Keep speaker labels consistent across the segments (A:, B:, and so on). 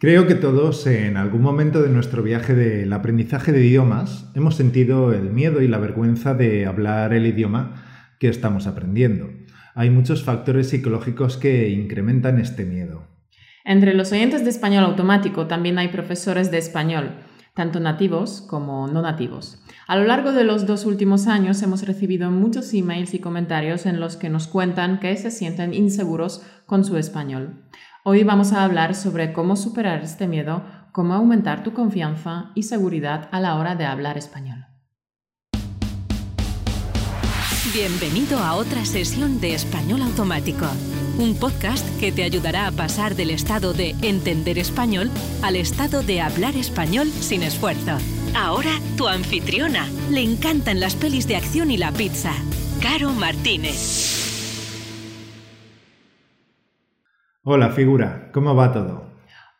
A: Creo que todos en algún momento de nuestro viaje del aprendizaje de idiomas hemos sentido el miedo y la vergüenza de hablar el idioma que estamos aprendiendo. Hay muchos factores psicológicos que incrementan este miedo.
B: Entre los oyentes de español automático también hay profesores de español, tanto nativos como no nativos. A lo largo de los dos últimos años hemos recibido muchos emails y comentarios en los que nos cuentan que se sienten inseguros con su español. Hoy vamos a hablar sobre cómo superar este miedo, cómo aumentar tu confianza y seguridad a la hora de hablar español.
C: Bienvenido a otra sesión de Español Automático, un podcast que te ayudará a pasar del estado de entender español al estado de hablar español sin esfuerzo. Ahora tu anfitriona. Le encantan las pelis de acción y la pizza. Caro Martínez.
A: Hola figura, ¿cómo va todo?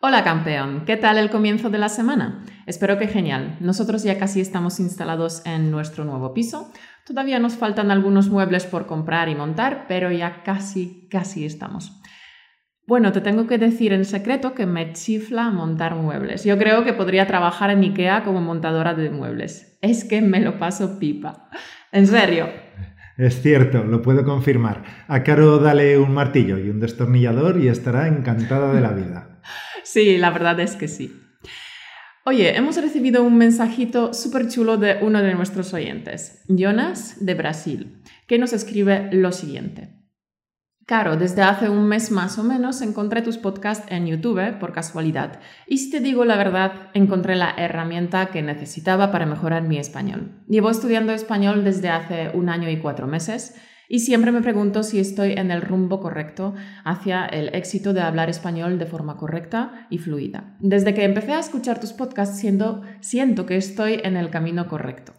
B: Hola campeón, ¿qué tal el comienzo de la semana? Espero que genial. Nosotros ya casi estamos instalados en nuestro nuevo piso. Todavía nos faltan algunos muebles por comprar y montar, pero ya casi, casi estamos. Bueno, te tengo que decir en secreto que me chifla montar muebles. Yo creo que podría trabajar en IKEA como montadora de muebles. Es que me lo paso pipa. En serio.
A: Es cierto, lo puedo confirmar. A Caro dale un martillo y un destornillador y estará encantada de la vida.
B: sí, la verdad es que sí. Oye, hemos recibido un mensajito súper chulo de uno de nuestros oyentes, Jonas de Brasil, que nos escribe lo siguiente. Caro, desde hace un mes más o menos encontré tus podcasts en YouTube por casualidad y si te digo la verdad, encontré la herramienta que necesitaba para mejorar mi español. Llevo estudiando español desde hace un año y cuatro meses y siempre me pregunto si estoy en el rumbo correcto hacia el éxito de hablar español de forma correcta y fluida. Desde que empecé a escuchar tus podcasts siento que estoy en el camino correcto.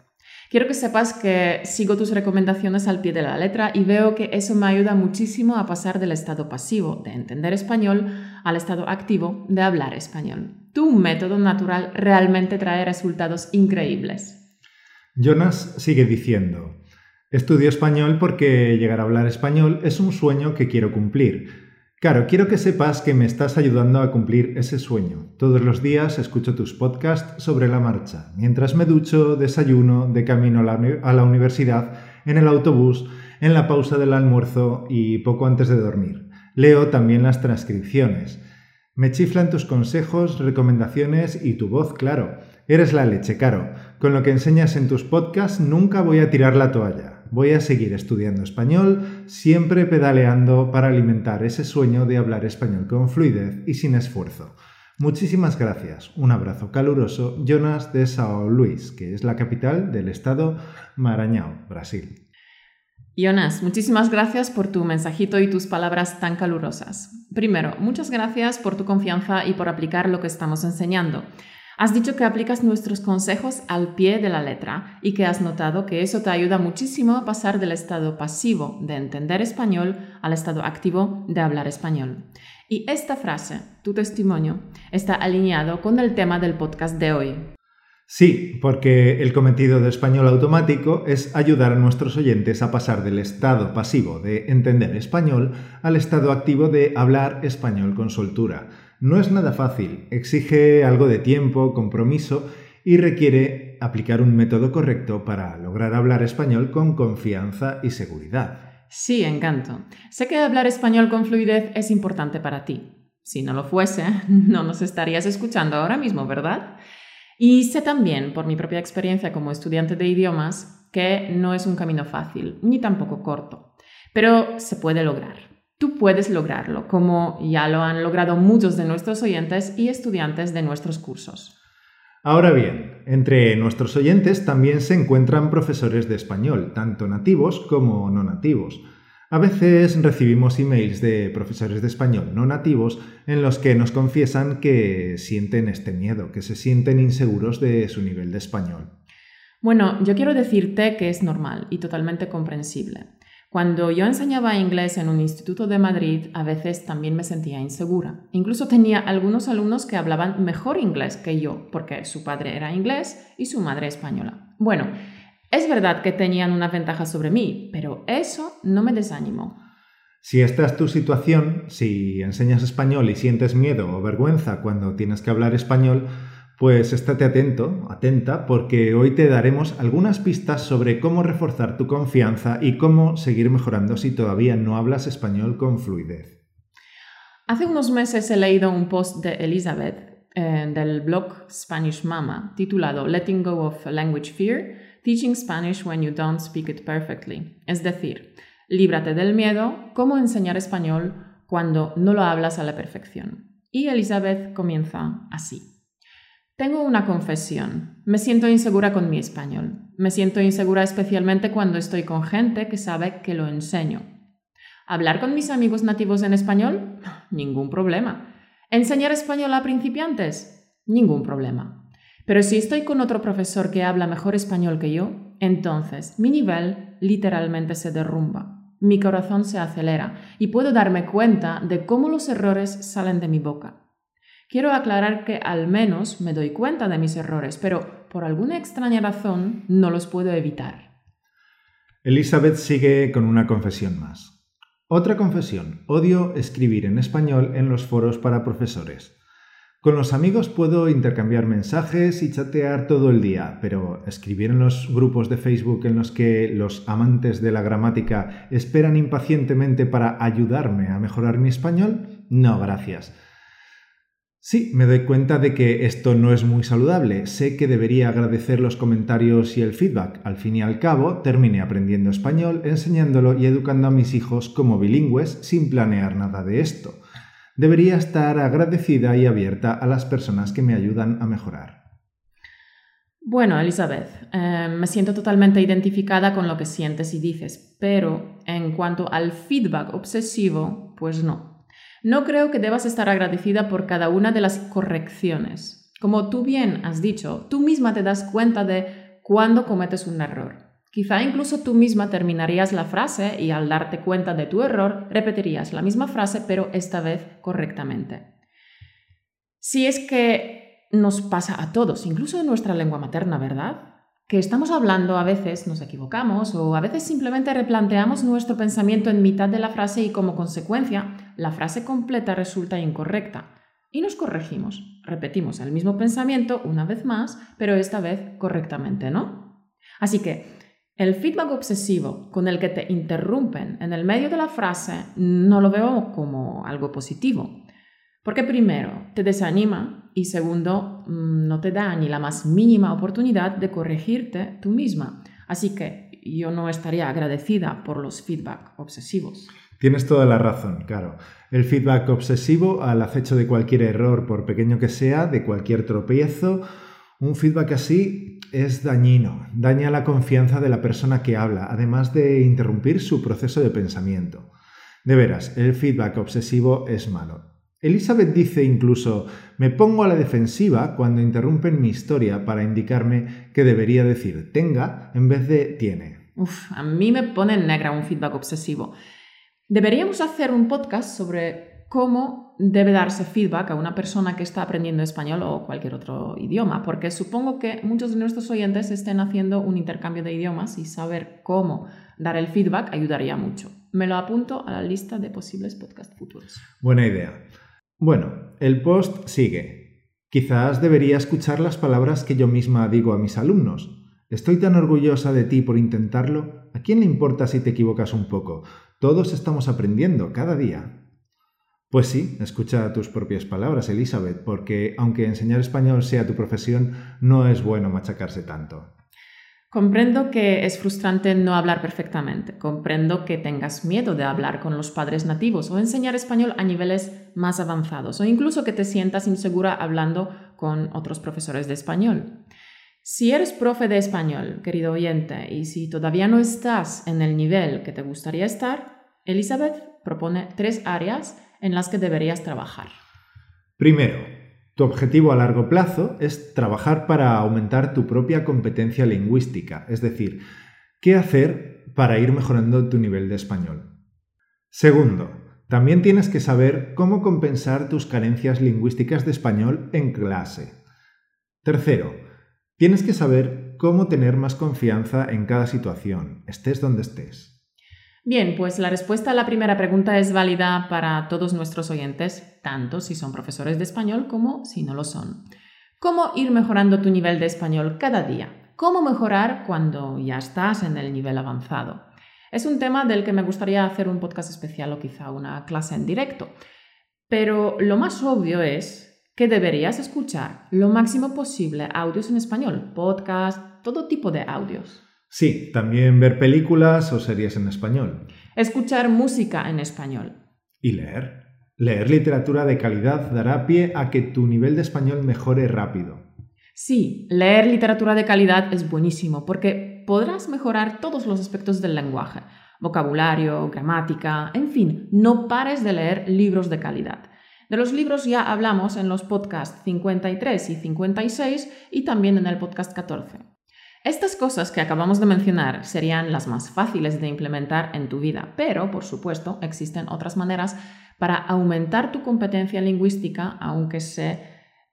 B: Quiero que sepas que sigo tus recomendaciones al pie de la letra y veo que eso me ayuda muchísimo a pasar del estado pasivo de entender español al estado activo de hablar español. Tu método natural realmente trae resultados increíbles.
A: Jonas sigue diciendo, Estudio español porque llegar a hablar español es un sueño que quiero cumplir. Claro, quiero que sepas que me estás ayudando a cumplir ese sueño. Todos los días escucho tus podcasts sobre la marcha, mientras me ducho, desayuno, de camino a la, universidad, en el autobús, en la pausa del almuerzo y poco antes de dormir. Leo también las transcripciones. Me chiflan tus consejos, recomendaciones y tu voz, claro. Eres la leche, Caro. Con lo que enseñas en tus podcasts nunca voy a tirar la toalla. Voy a seguir estudiando español, siempre pedaleando para alimentar ese sueño de hablar español con fluidez y sin esfuerzo. Muchísimas gracias. Un abrazo caluroso, Jonas de São Luís, que es la capital del estado Maranhão, Brasil.
B: Jonas, muchísimas gracias por tu mensajito y tus palabras tan calurosas. Primero, muchas gracias por tu confianza y por aplicar lo que estamos enseñando. Has dicho que aplicas nuestros consejos al pie de la letra y que has notado que eso te ayuda muchísimo a pasar del estado pasivo de entender español al estado activo de hablar español. Y esta frase, tu testimonio, está alineado con el tema del podcast de hoy.
A: Sí, porque el cometido de español automático es ayudar a nuestros oyentes a pasar del estado pasivo de entender español al estado activo de hablar español con soltura no es nada fácil, exige algo de tiempo, compromiso y requiere aplicar un método correcto para lograr hablar español con confianza y seguridad.
B: Sí, encanto. Sé que hablar español con fluidez es importante para ti. Si no lo fuese, no nos estarías escuchando ahora mismo, ¿verdad? Y sé también, por mi propia experiencia como estudiante de idiomas, que no es un camino fácil, ni tampoco corto, pero se puede lograr. Tú puedes lograrlo, como ya lo han logrado muchos de nuestros oyentes y estudiantes de nuestros cursos.
A: Ahora bien, entre nuestros oyentes también se encuentran profesores de español, tanto nativos como no nativos. A veces recibimos emails de profesores de español no nativos en los que nos confiesan que sienten este miedo, que se sienten inseguros de su nivel de español.
B: Bueno, yo quiero decirte que es normal y totalmente comprensible. Cuando yo enseñaba inglés en un instituto de Madrid, a veces también me sentía insegura. Incluso tenía algunos alumnos que hablaban mejor inglés que yo, porque su padre era inglés y su madre española. Bueno, es verdad que tenían una ventaja sobre mí, pero eso no me desanimó.
A: Si esta es tu situación, si enseñas español y sientes miedo o vergüenza cuando tienes que hablar español, pues estate atento, atenta, porque hoy te daremos algunas pistas sobre cómo reforzar tu confianza y cómo seguir mejorando si todavía no hablas español con fluidez.
B: Hace unos meses he leído un post de Elizabeth eh, del blog Spanish Mama titulado Letting Go of Language Fear, Teaching Spanish When You Don't Speak It Perfectly. Es decir, líbrate del miedo, cómo enseñar español cuando no lo hablas a la perfección. Y Elizabeth comienza así. Tengo una confesión. Me siento insegura con mi español. Me siento insegura especialmente cuando estoy con gente que sabe que lo enseño. ¿Hablar con mis amigos nativos en español? Ningún problema. ¿Enseñar español a principiantes? Ningún problema. Pero si estoy con otro profesor que habla mejor español que yo, entonces mi nivel literalmente se derrumba. Mi corazón se acelera y puedo darme cuenta de cómo los errores salen de mi boca. Quiero aclarar que al menos me doy cuenta de mis errores, pero por alguna extraña razón no los puedo evitar.
A: Elizabeth sigue con una confesión más. Otra confesión. Odio escribir en español en los foros para profesores. Con los amigos puedo intercambiar mensajes y chatear todo el día, pero escribir en los grupos de Facebook en los que los amantes de la gramática esperan impacientemente para ayudarme a mejorar mi español, no, gracias. Sí, me doy cuenta de que esto no es muy saludable. Sé que debería agradecer los comentarios y el feedback. Al fin y al cabo, terminé aprendiendo español, enseñándolo y educando a mis hijos como bilingües sin planear nada de esto. Debería estar agradecida y abierta a las personas que me ayudan a mejorar.
B: Bueno, Elizabeth, eh, me siento totalmente identificada con lo que sientes y dices, pero en cuanto al feedback obsesivo, pues no. No creo que debas estar agradecida por cada una de las correcciones. Como tú bien has dicho, tú misma te das cuenta de cuándo cometes un error. Quizá incluso tú misma terminarías la frase y al darte cuenta de tu error repetirías la misma frase pero esta vez correctamente. Si es que nos pasa a todos, incluso en nuestra lengua materna, ¿verdad? Que estamos hablando a veces nos equivocamos o a veces simplemente replanteamos nuestro pensamiento en mitad de la frase y como consecuencia la frase completa resulta incorrecta. Y nos corregimos, repetimos el mismo pensamiento una vez más, pero esta vez correctamente, ¿no? Así que el feedback obsesivo con el que te interrumpen en el medio de la frase no lo veo como algo positivo. Porque primero, te desanima y segundo, mm, no te da ni la más mínima oportunidad de corregirte tú misma. Así que yo no estaría agradecida por los feedback obsesivos.
A: Tienes toda la razón, claro. El feedback obsesivo al acecho de cualquier error, por pequeño que sea, de cualquier tropiezo, un feedback así es dañino, daña la confianza de la persona que habla, además de interrumpir su proceso de pensamiento. De veras, el feedback obsesivo es malo. Elizabeth dice incluso, me pongo a la defensiva cuando interrumpen mi historia para indicarme que debería decir tenga en vez de tiene.
B: Uf, a mí me pone en negra un feedback obsesivo. Deberíamos hacer un podcast sobre cómo debe darse feedback a una persona que está aprendiendo español o cualquier otro idioma, porque supongo que muchos de nuestros oyentes estén haciendo un intercambio de idiomas y saber cómo dar el feedback ayudaría mucho. Me lo apunto a la lista de posibles podcasts futuros.
A: Buena idea. Bueno, el post sigue. Quizás debería escuchar las palabras que yo misma digo a mis alumnos. Estoy tan orgullosa de ti por intentarlo. ¿A quién le importa si te equivocas un poco? Todos estamos aprendiendo cada día. Pues sí, escucha tus propias palabras, Elizabeth, porque aunque enseñar español sea tu profesión, no es bueno machacarse tanto.
B: Comprendo que es frustrante no hablar perfectamente, comprendo que tengas miedo de hablar con los padres nativos o enseñar español a niveles más avanzados o incluso que te sientas insegura hablando con otros profesores de español. Si eres profe de español, querido oyente, y si todavía no estás en el nivel que te gustaría estar, Elizabeth propone tres áreas en las que deberías trabajar.
A: Primero, tu objetivo a largo plazo es trabajar para aumentar tu propia competencia lingüística, es decir, qué hacer para ir mejorando tu nivel de español. Segundo, también tienes que saber cómo compensar tus carencias lingüísticas de español en clase. Tercero, tienes que saber cómo tener más confianza en cada situación, estés donde estés.
B: Bien, pues la respuesta a la primera pregunta es válida para todos nuestros oyentes, tanto si son profesores de español como si no lo son. ¿Cómo ir mejorando tu nivel de español cada día? ¿Cómo mejorar cuando ya estás en el nivel avanzado? Es un tema del que me gustaría hacer un podcast especial o quizá una clase en directo. Pero lo más obvio es que deberías escuchar lo máximo posible audios en español, podcast, todo tipo de audios.
A: Sí, también ver películas o series en español.
B: Escuchar música en español.
A: Y leer. Leer literatura de calidad dará pie a que tu nivel de español mejore rápido.
B: Sí, leer literatura de calidad es buenísimo porque podrás mejorar todos los aspectos del lenguaje, vocabulario, gramática, en fin, no pares de leer libros de calidad. De los libros ya hablamos en los podcasts 53 y 56 y también en el podcast 14. Estas cosas que acabamos de mencionar serían las más fáciles de implementar en tu vida, pero, por supuesto, existen otras maneras para aumentar tu competencia lingüística, aunque sé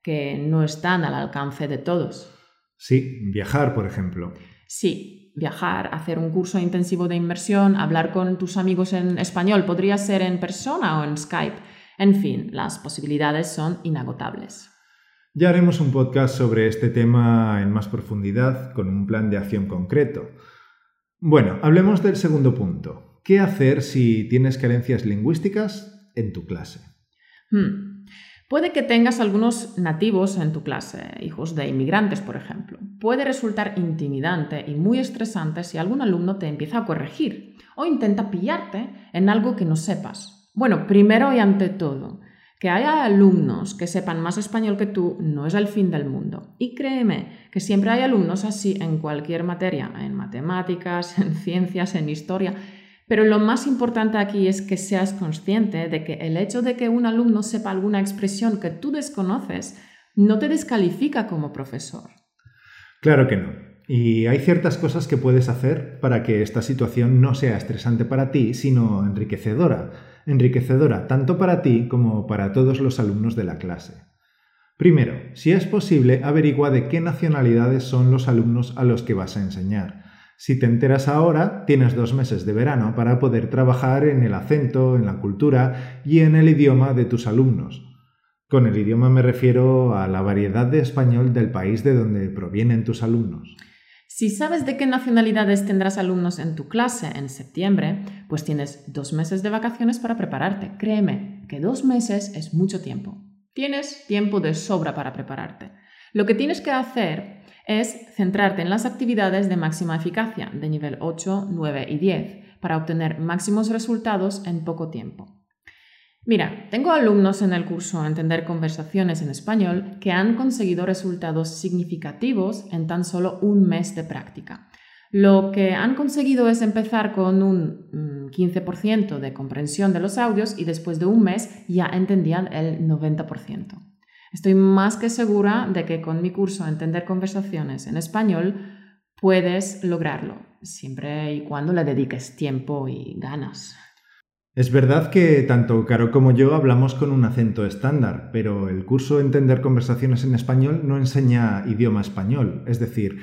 B: que no están al alcance de todos.
A: Sí, viajar, por ejemplo.
B: Sí, viajar, hacer un curso intensivo de inmersión, hablar con tus amigos en español, podría ser en persona o en Skype. En fin, las posibilidades son inagotables.
A: Ya haremos un podcast sobre este tema en más profundidad, con un plan de acción concreto. Bueno, hablemos del segundo punto. ¿Qué hacer si tienes carencias lingüísticas en tu clase?
B: Hmm. Puede que tengas algunos nativos en tu clase, hijos de inmigrantes, por ejemplo. Puede resultar intimidante y muy estresante si algún alumno te empieza a corregir o intenta pillarte en algo que no sepas. Bueno, primero y ante todo, que haya alumnos que sepan más español que tú no es el fin del mundo. Y créeme que siempre hay alumnos así en cualquier materia, en matemáticas, en ciencias, en historia. Pero lo más importante aquí es que seas consciente de que el hecho de que un alumno sepa alguna expresión que tú desconoces no te descalifica como profesor.
A: Claro que no. Y hay ciertas cosas que puedes hacer para que esta situación no sea estresante para ti, sino enriquecedora enriquecedora tanto para ti como para todos los alumnos de la clase. Primero, si es posible, averigua de qué nacionalidades son los alumnos a los que vas a enseñar. Si te enteras ahora, tienes dos meses de verano para poder trabajar en el acento, en la cultura y en el idioma de tus alumnos. Con el idioma me refiero a la variedad de español del país de donde provienen tus alumnos.
B: Si sabes de qué nacionalidades tendrás alumnos en tu clase en septiembre, pues tienes dos meses de vacaciones para prepararte. Créeme que dos meses es mucho tiempo. Tienes tiempo de sobra para prepararte. Lo que tienes que hacer es centrarte en las actividades de máxima eficacia, de nivel 8, 9 y 10, para obtener máximos resultados en poco tiempo. Mira, tengo alumnos en el curso Entender conversaciones en español que han conseguido resultados significativos en tan solo un mes de práctica. Lo que han conseguido es empezar con un 15% mm, de comprensión de los audios y después de un mes ya entendían el 90%. Estoy más que segura de que con mi curso Entender conversaciones en español puedes lograrlo, siempre y cuando le dediques tiempo y ganas.
A: Es verdad que tanto Caro como yo hablamos con un acento estándar, pero el curso Entender conversaciones en español no enseña idioma español, es decir,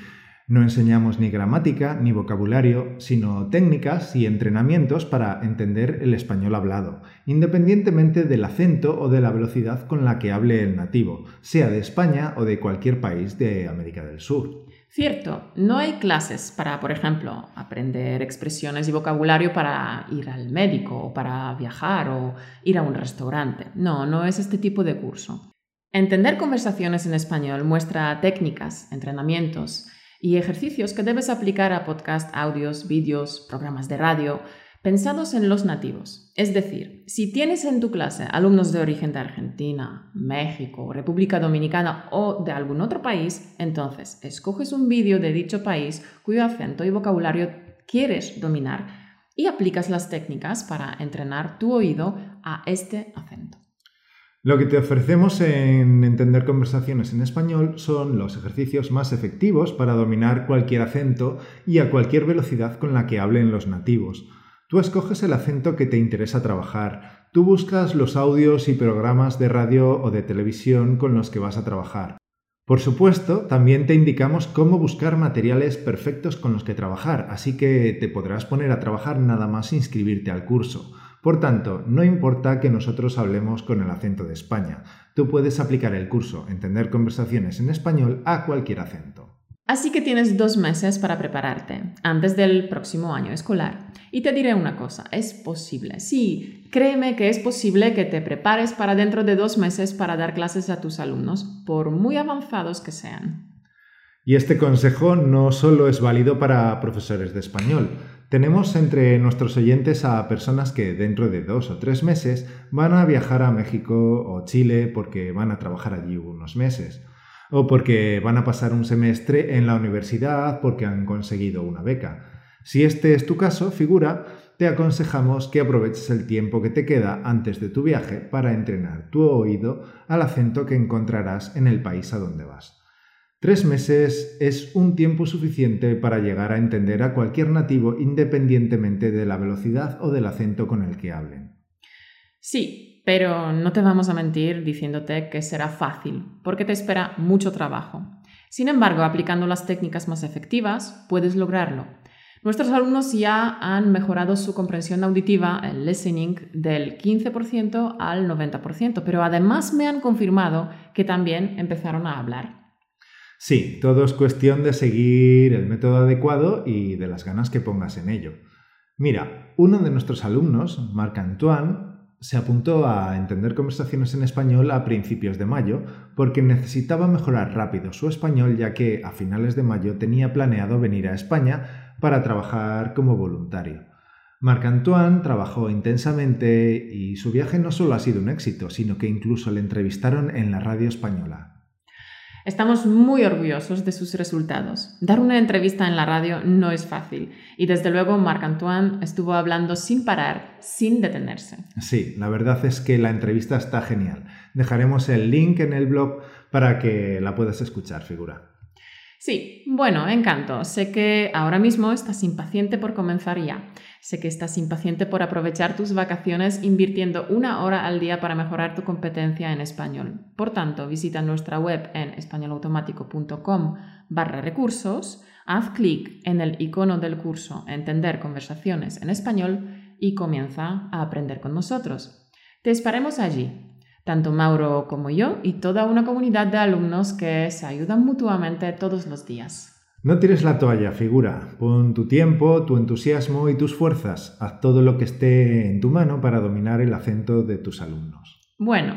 A: no enseñamos ni gramática ni vocabulario, sino técnicas y entrenamientos para entender el español hablado, independientemente del acento o de la velocidad con la que hable el nativo, sea de España o de cualquier país de América del Sur.
B: Cierto, no hay clases para, por ejemplo, aprender expresiones y vocabulario para ir al médico o para viajar o ir a un restaurante. No, no es este tipo de curso. Entender conversaciones en español muestra técnicas, entrenamientos y ejercicios que debes aplicar a podcast, audios, vídeos, programas de radio, pensados en los nativos. Es decir, si tienes en tu clase alumnos de origen de Argentina, México, República Dominicana o de algún otro país, entonces escoges un vídeo de dicho país cuyo acento y vocabulario quieres dominar y aplicas las técnicas para entrenar tu oído a este acento.
A: Lo que te ofrecemos en Entender conversaciones en español son los ejercicios más efectivos para dominar cualquier acento y a cualquier velocidad con la que hablen los nativos. Tú escoges el acento que te interesa trabajar. Tú buscas los audios y programas de radio o de televisión con los que vas a trabajar. Por supuesto, también te indicamos cómo buscar materiales perfectos con los que trabajar, así que te podrás poner a trabajar nada más inscribirte al curso. Por tanto, no importa que nosotros hablemos con el acento de España, tú puedes aplicar el curso Entender conversaciones en español a cualquier acento.
B: Así que tienes dos meses para prepararte antes del próximo año escolar. Y te diré una cosa, es posible. Sí, créeme que es posible que te prepares para dentro de dos meses para dar clases a tus alumnos, por muy avanzados que sean.
A: Y este consejo no solo es válido para profesores de español. Tenemos entre nuestros oyentes a personas que dentro de dos o tres meses van a viajar a México o Chile porque van a trabajar allí unos meses o porque van a pasar un semestre en la universidad porque han conseguido una beca. Si este es tu caso, figura, te aconsejamos que aproveches el tiempo que te queda antes de tu viaje para entrenar tu oído al acento que encontrarás en el país a donde vas. Tres meses es un tiempo suficiente para llegar a entender a cualquier nativo independientemente de la velocidad o del acento con el que hablen.
B: Sí, pero no te vamos a mentir diciéndote que será fácil, porque te espera mucho trabajo. Sin embargo, aplicando las técnicas más efectivas, puedes lograrlo. Nuestros alumnos ya han mejorado su comprensión auditiva, el listening, del 15% al 90%, pero además me han confirmado que también empezaron a hablar.
A: Sí, todo es cuestión de seguir el método adecuado y de las ganas que pongas en ello. Mira, uno de nuestros alumnos, Marc Antoine, se apuntó a entender conversaciones en español a principios de mayo porque necesitaba mejorar rápido su español ya que a finales de mayo tenía planeado venir a España para trabajar como voluntario. Marc-Antoine trabajó intensamente y su viaje no solo ha sido un éxito, sino que incluso le entrevistaron en la radio española.
B: Estamos muy orgullosos de sus resultados. Dar una entrevista en la radio no es fácil y desde luego Marc-Antoine estuvo hablando sin parar, sin detenerse.
A: Sí, la verdad es que la entrevista está genial. Dejaremos el link en el blog para que la puedas escuchar, figura.
B: Sí, bueno, encanto. Sé que ahora mismo estás impaciente por comenzar ya. Sé que estás impaciente por aprovechar tus vacaciones invirtiendo una hora al día para mejorar tu competencia en español. Por tanto, visita nuestra web en españolautomático.com barra recursos, haz clic en el icono del curso Entender conversaciones en español y comienza a aprender con nosotros. Te esperemos allí tanto Mauro como yo y toda una comunidad de alumnos que se ayudan mutuamente todos los días.
A: No tires la toalla, figura. Pon tu tiempo, tu entusiasmo y tus fuerzas. Haz todo lo que esté en tu mano para dominar el acento de tus alumnos.
B: Bueno,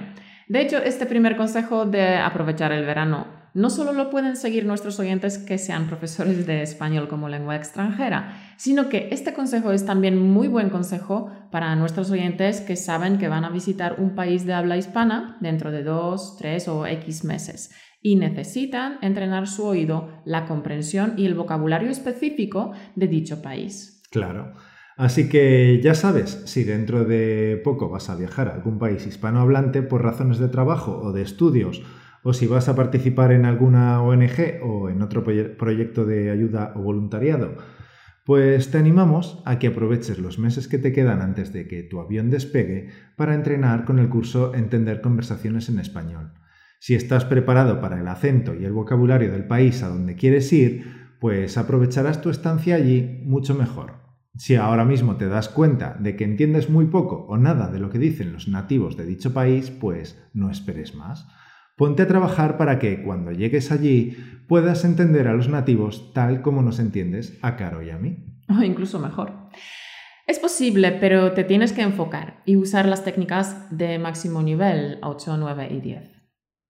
B: de hecho, este primer consejo de aprovechar el verano no solo lo pueden seguir nuestros oyentes que sean profesores de español como lengua extranjera, sino que este consejo es también muy buen consejo para nuestros oyentes que saben que van a visitar un país de habla hispana dentro de dos, tres o X meses y necesitan entrenar su oído, la comprensión y el vocabulario específico de dicho país.
A: Claro. Así que ya sabes, si dentro de poco vas a viajar a algún país hispanohablante por razones de trabajo o de estudios, o si vas a participar en alguna ONG o en otro proyecto de ayuda o voluntariado, pues te animamos a que aproveches los meses que te quedan antes de que tu avión despegue para entrenar con el curso Entender conversaciones en español. Si estás preparado para el acento y el vocabulario del país a donde quieres ir, pues aprovecharás tu estancia allí mucho mejor. Si ahora mismo te das cuenta de que entiendes muy poco o nada de lo que dicen los nativos de dicho país, pues no esperes más. Ponte a trabajar para que cuando llegues allí puedas entender a los nativos tal como nos entiendes a Caro y a mí.
B: O incluso mejor. Es posible, pero te tienes que enfocar y usar las técnicas de máximo nivel 8, 9 y 10.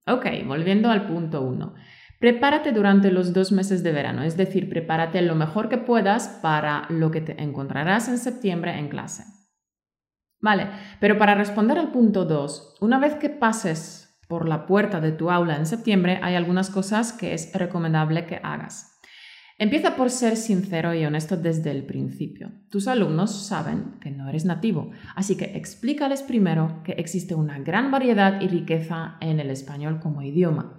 B: Ok, volviendo al punto 1. Prepárate durante los dos meses de verano, es decir, prepárate lo mejor que puedas para lo que te encontrarás en septiembre en clase. Vale, pero para responder al punto 2, una vez que pases por la puerta de tu aula en septiembre, hay algunas cosas que es recomendable que hagas. Empieza por ser sincero y honesto desde el principio. Tus alumnos saben que no eres nativo, así que explícales primero que existe una gran variedad y riqueza en el español como idioma,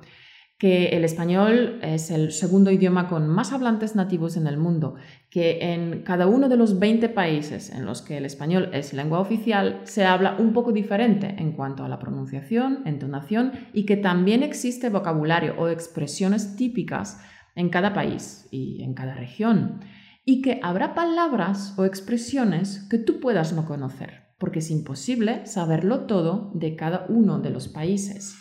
B: que el español es el segundo idioma con más hablantes nativos en el mundo, que en cada uno de los 20 países en los que el español es lengua oficial se habla un poco diferente en cuanto a la pronunciación, entonación y que también existe vocabulario o expresiones típicas en cada país y en cada región, y que habrá palabras o expresiones que tú puedas no conocer, porque es imposible saberlo todo de cada uno de los países.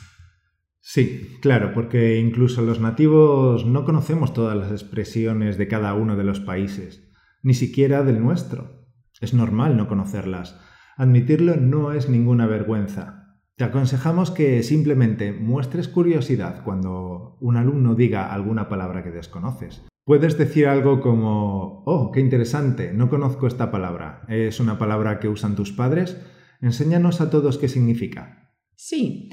A: Sí, claro, porque incluso los nativos no conocemos todas las expresiones de cada uno de los países, ni siquiera del nuestro. Es normal no conocerlas. Admitirlo no es ninguna vergüenza. Te aconsejamos que simplemente muestres curiosidad cuando un alumno diga alguna palabra que desconoces. Puedes decir algo como, oh, qué interesante, no conozco esta palabra. ¿Es una palabra que usan tus padres? Enséñanos a todos qué significa.
B: Sí,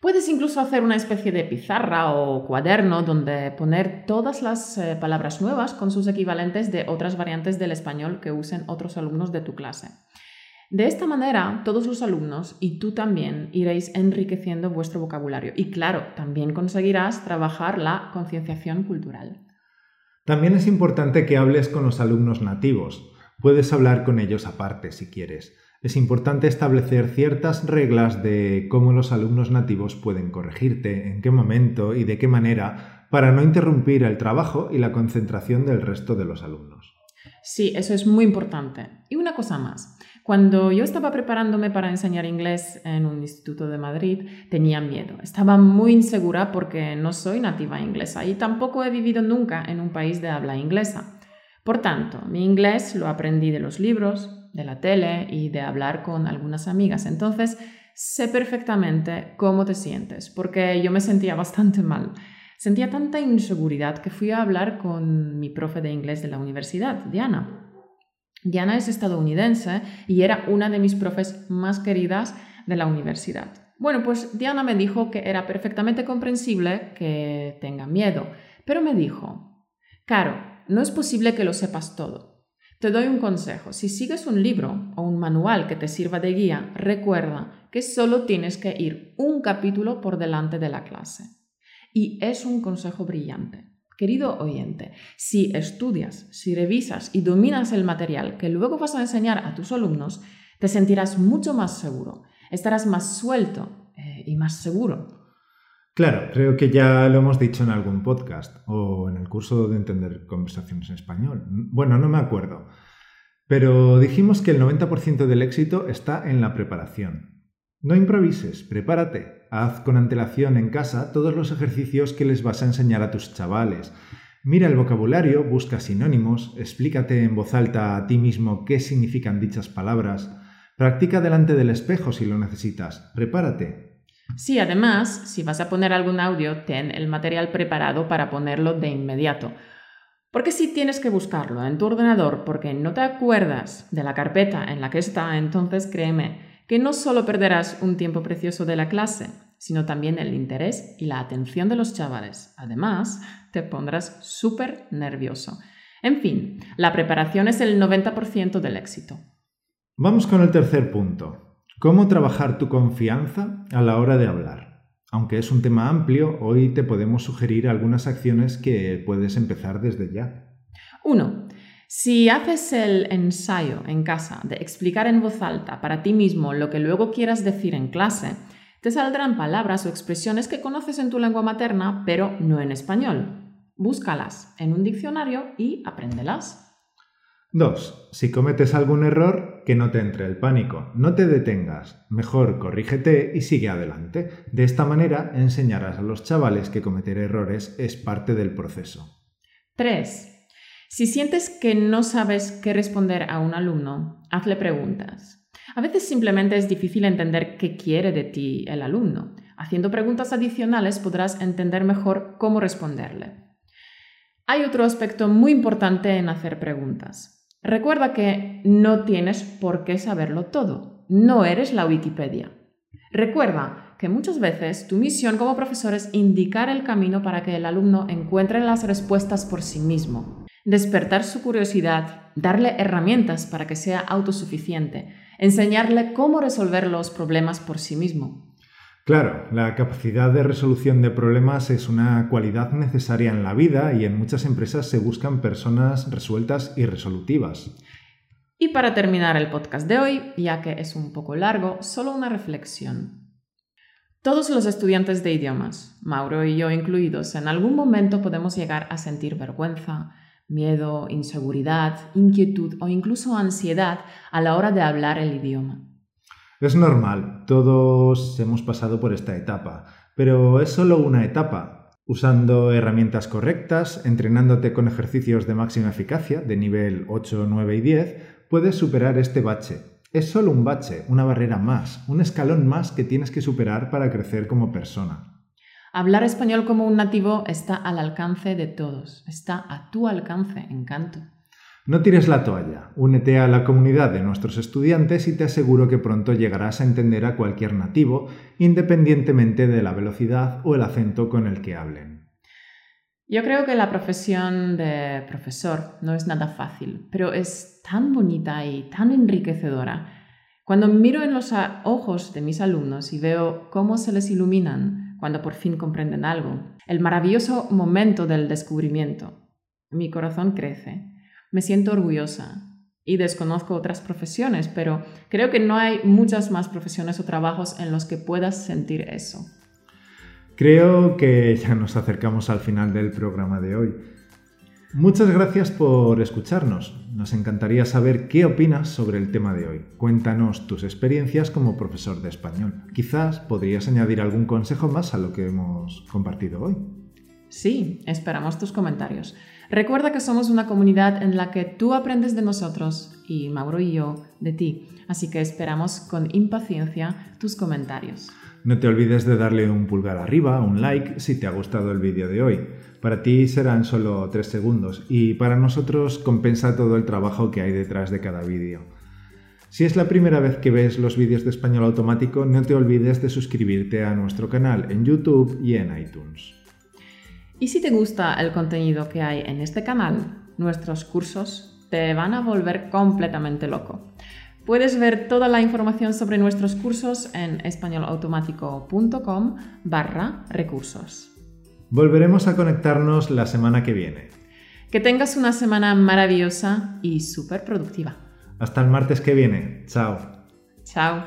B: Puedes incluso hacer una especie de pizarra o cuaderno donde poner todas las eh, palabras nuevas con sus equivalentes de otras variantes del español que usen otros alumnos de tu clase. De esta manera, todos los alumnos y tú también iréis enriqueciendo vuestro vocabulario y claro, también conseguirás trabajar la concienciación cultural.
A: También es importante que hables con los alumnos nativos. Puedes hablar con ellos aparte si quieres es importante establecer ciertas reglas de cómo los alumnos nativos pueden corregirte, en qué momento y de qué manera, para no interrumpir el trabajo y la concentración del resto de los alumnos.
B: Sí, eso es muy importante. Y una cosa más. Cuando yo estaba preparándome para enseñar inglés en un instituto de Madrid, tenía miedo. Estaba muy insegura porque no soy nativa inglesa y tampoco he vivido nunca en un país de habla inglesa. Por tanto, mi inglés lo aprendí de los libros, de la tele y de hablar con algunas amigas. Entonces, sé perfectamente cómo te sientes, porque yo me sentía bastante mal. Sentía tanta inseguridad que fui a hablar con mi profe de inglés de la universidad, Diana. Diana es estadounidense y era una de mis profes más queridas de la universidad. Bueno, pues Diana me dijo que era perfectamente comprensible que tenga miedo, pero me dijo, Caro, no es posible que lo sepas todo. Te doy un consejo. Si sigues un libro o un manual que te sirva de guía, recuerda que solo tienes que ir un capítulo por delante de la clase. Y es un consejo brillante. Querido oyente, si estudias, si revisas y dominas el material que luego vas a enseñar a tus alumnos, te sentirás mucho más seguro, estarás más suelto eh, y más seguro.
A: Claro, creo que ya lo hemos dicho en algún podcast o en el curso de entender conversaciones en español. Bueno, no me acuerdo. Pero dijimos que el 90% del éxito está en la preparación. No improvises, prepárate. Haz con antelación en casa todos los ejercicios que les vas a enseñar a tus chavales. Mira el vocabulario, busca sinónimos, explícate en voz alta a ti mismo qué significan dichas palabras. Practica delante del espejo si lo necesitas. Prepárate,
B: Sí, además, si vas a poner algún audio, ten el material preparado para ponerlo de inmediato. Porque si tienes que buscarlo en tu ordenador porque no te acuerdas de la carpeta en la que está, entonces créeme que no solo perderás un tiempo precioso de la clase, sino también el interés y la atención de los chavales. Además, te pondrás súper nervioso. En fin, la preparación es el 90% del éxito.
A: Vamos con el tercer punto, ¿Cómo trabajar tu confianza a la hora de hablar? Aunque es un tema amplio, hoy te podemos sugerir algunas acciones que puedes empezar desde ya.
B: 1. Si haces el ensayo en casa de explicar en voz alta para ti mismo lo que luego quieras decir en clase, te saldrán palabras o expresiones que conoces en tu lengua materna, pero no en español. Búscalas en un diccionario y apréndelas.
A: 2. Si cometes algún error, que no te entre el pánico. No te detengas. Mejor corrígete y sigue adelante. De esta manera enseñarás a los chavales que cometer errores es parte del proceso.
B: 3. Si sientes que no sabes qué responder a un alumno, hazle preguntas. A veces simplemente es difícil entender qué quiere de ti el alumno. Haciendo preguntas adicionales podrás entender mejor cómo responderle. Hay otro aspecto muy importante en hacer preguntas. Recuerda que no tienes por qué saberlo todo. No eres la Wikipedia. Recuerda que muchas veces tu misión como profesor es indicar el camino para que el alumno encuentre las respuestas por sí mismo, despertar su curiosidad, darle herramientas para que sea autosuficiente, enseñarle cómo resolver los problemas por sí mismo.
A: Claro, la capacidad de resolución de problemas es una cualidad necesaria en la vida y en muchas empresas se buscan personas resueltas y resolutivas.
B: Y para terminar el podcast de hoy, ya que es un poco largo, solo una reflexión. Todos los estudiantes de idiomas, Mauro y yo incluidos, en algún momento podemos llegar a sentir vergüenza, miedo, inseguridad, inquietud o incluso ansiedad a la hora de hablar el idioma.
A: Es normal, todos hemos pasado por esta etapa, pero es solo una etapa. Usando herramientas correctas, entrenándote con ejercicios de máxima eficacia de nivel 8, 9 y 10, puedes superar este bache. Es solo un bache, una barrera más, un escalón más que tienes que superar para crecer como persona.
B: Hablar español como un nativo está al alcance de todos, está a tu alcance, encanto.
A: No tires la toalla, únete a la comunidad de nuestros estudiantes y te aseguro que pronto llegarás a entender a cualquier nativo, independientemente de la velocidad o el acento con el que hablen.
B: Yo creo que la profesión de profesor no es nada fácil, pero es tan bonita y tan enriquecedora. Cuando miro en los ojos de mis alumnos y veo cómo se les iluminan cuando por fin comprenden algo, el maravilloso momento del descubrimiento, mi corazón crece. Me siento orgullosa y desconozco otras profesiones, pero creo que no hay muchas más profesiones o trabajos en los que puedas sentir eso.
A: Creo que ya nos acercamos al final del programa de hoy. Muchas gracias por escucharnos. Nos encantaría saber qué opinas sobre el tema de hoy. Cuéntanos tus experiencias como profesor de español. Quizás podrías añadir algún consejo más a lo que hemos compartido hoy.
B: Sí, esperamos tus comentarios. Recuerda que somos una comunidad en la que tú aprendes de nosotros y Mauro y yo de ti, así que esperamos con impaciencia tus comentarios.
A: No te olvides de darle un pulgar arriba, un like, si te ha gustado el vídeo de hoy. Para ti serán solo 3 segundos y para nosotros compensa todo el trabajo que hay detrás de cada vídeo. Si es la primera vez que ves los vídeos de español automático, no te olvides de suscribirte a nuestro canal en YouTube y en iTunes.
B: Y si te gusta el contenido que hay en este canal, nuestros cursos te van a volver completamente loco. Puedes ver toda la información sobre nuestros cursos en españolautomático.com barra recursos.
A: Volveremos a conectarnos la semana que viene.
B: Que tengas una semana maravillosa y súper productiva.
A: Hasta el martes que viene. Chao.
B: Chao.